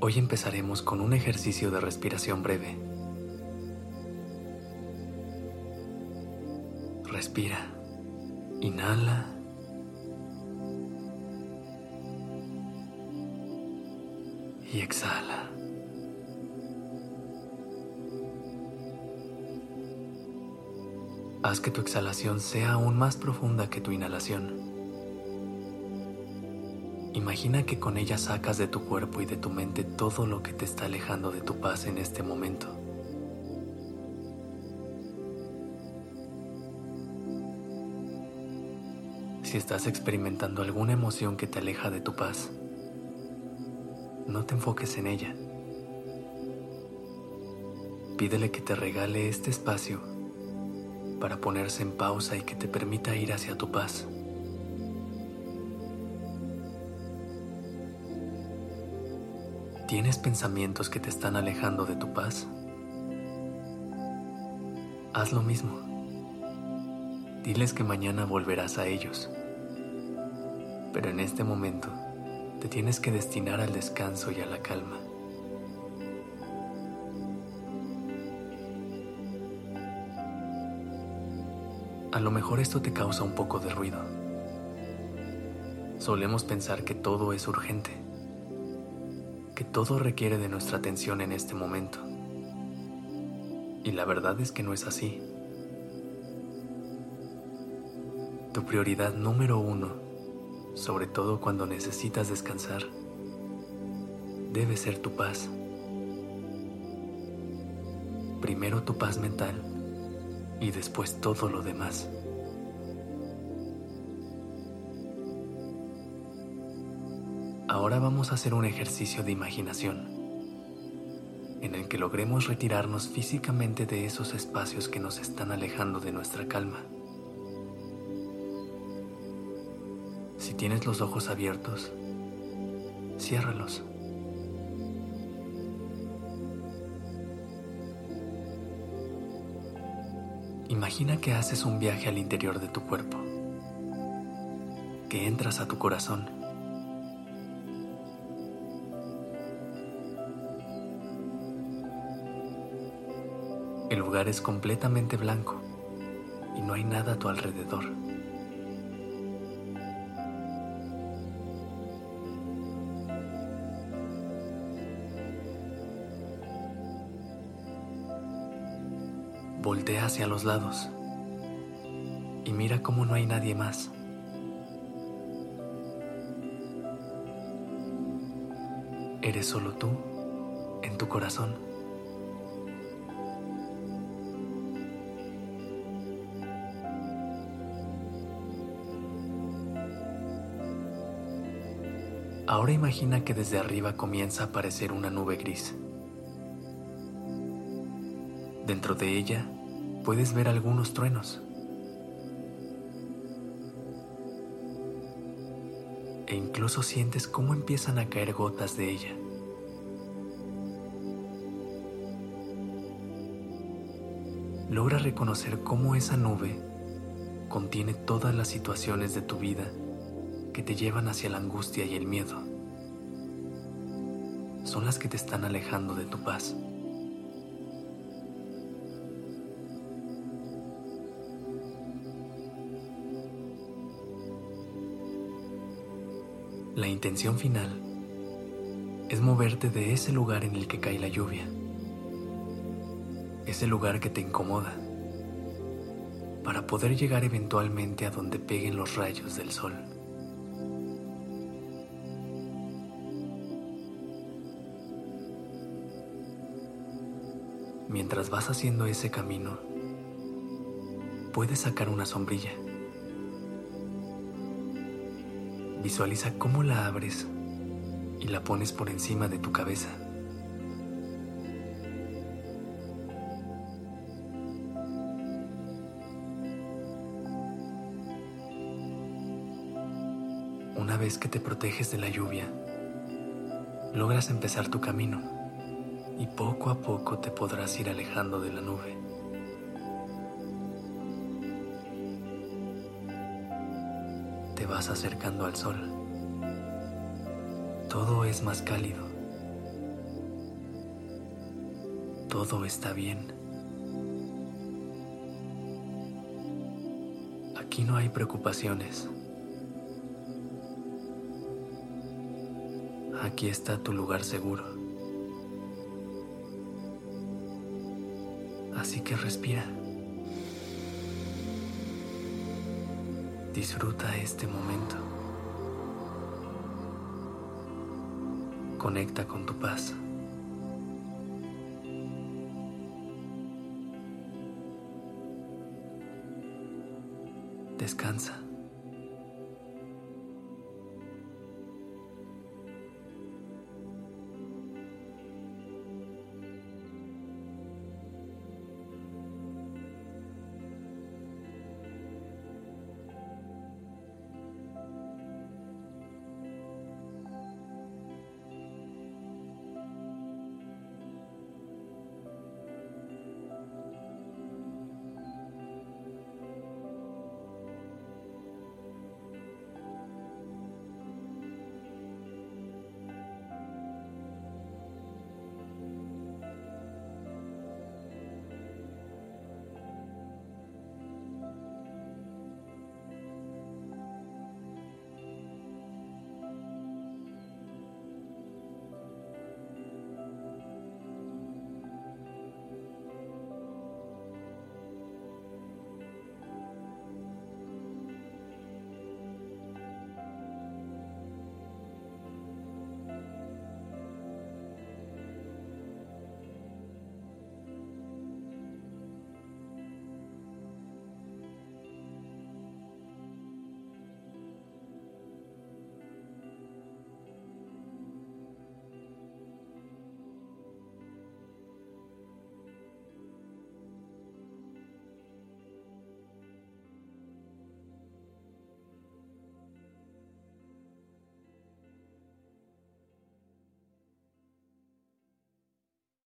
Hoy empezaremos con un ejercicio de respiración breve. Respira. Inhala. Y exhala. Haz que tu exhalación sea aún más profunda que tu inhalación. Imagina que con ella sacas de tu cuerpo y de tu mente todo lo que te está alejando de tu paz en este momento. Si estás experimentando alguna emoción que te aleja de tu paz, no te enfoques en ella. Pídele que te regale este espacio para ponerse en pausa y que te permita ir hacia tu paz. ¿Tienes pensamientos que te están alejando de tu paz? Haz lo mismo. Diles que mañana volverás a ellos. Pero en este momento te tienes que destinar al descanso y a la calma. A lo mejor esto te causa un poco de ruido. Solemos pensar que todo es urgente, que todo requiere de nuestra atención en este momento. Y la verdad es que no es así. Tu prioridad número uno, sobre todo cuando necesitas descansar, debe ser tu paz. Primero tu paz mental y después todo lo demás. Ahora vamos a hacer un ejercicio de imaginación en el que logremos retirarnos físicamente de esos espacios que nos están alejando de nuestra calma. Si tienes los ojos abiertos, ciérralos. Imagina que haces un viaje al interior de tu cuerpo, que entras a tu corazón. Es completamente blanco y no hay nada a tu alrededor. Voltea hacia los lados y mira cómo no hay nadie más. Eres solo tú en tu corazón. Ahora imagina que desde arriba comienza a aparecer una nube gris. Dentro de ella puedes ver algunos truenos. E incluso sientes cómo empiezan a caer gotas de ella. Logra reconocer cómo esa nube contiene todas las situaciones de tu vida que te llevan hacia la angustia y el miedo. Son las que te están alejando de tu paz. La intención final es moverte de ese lugar en el que cae la lluvia, ese lugar que te incomoda, para poder llegar eventualmente a donde peguen los rayos del sol. Mientras vas haciendo ese camino, puedes sacar una sombrilla Visualiza cómo la abres y la pones por encima de tu cabeza. Una vez que te proteges de la lluvia, logras empezar tu camino y poco a poco te podrás ir alejando de la nube. Te vas acercando al sol. Todo es más cálido. Todo está bien. Aquí no hay preocupaciones. Aquí está tu lugar seguro. Así que respira. Disfruta este momento. Conecta con tu paz. Descansa.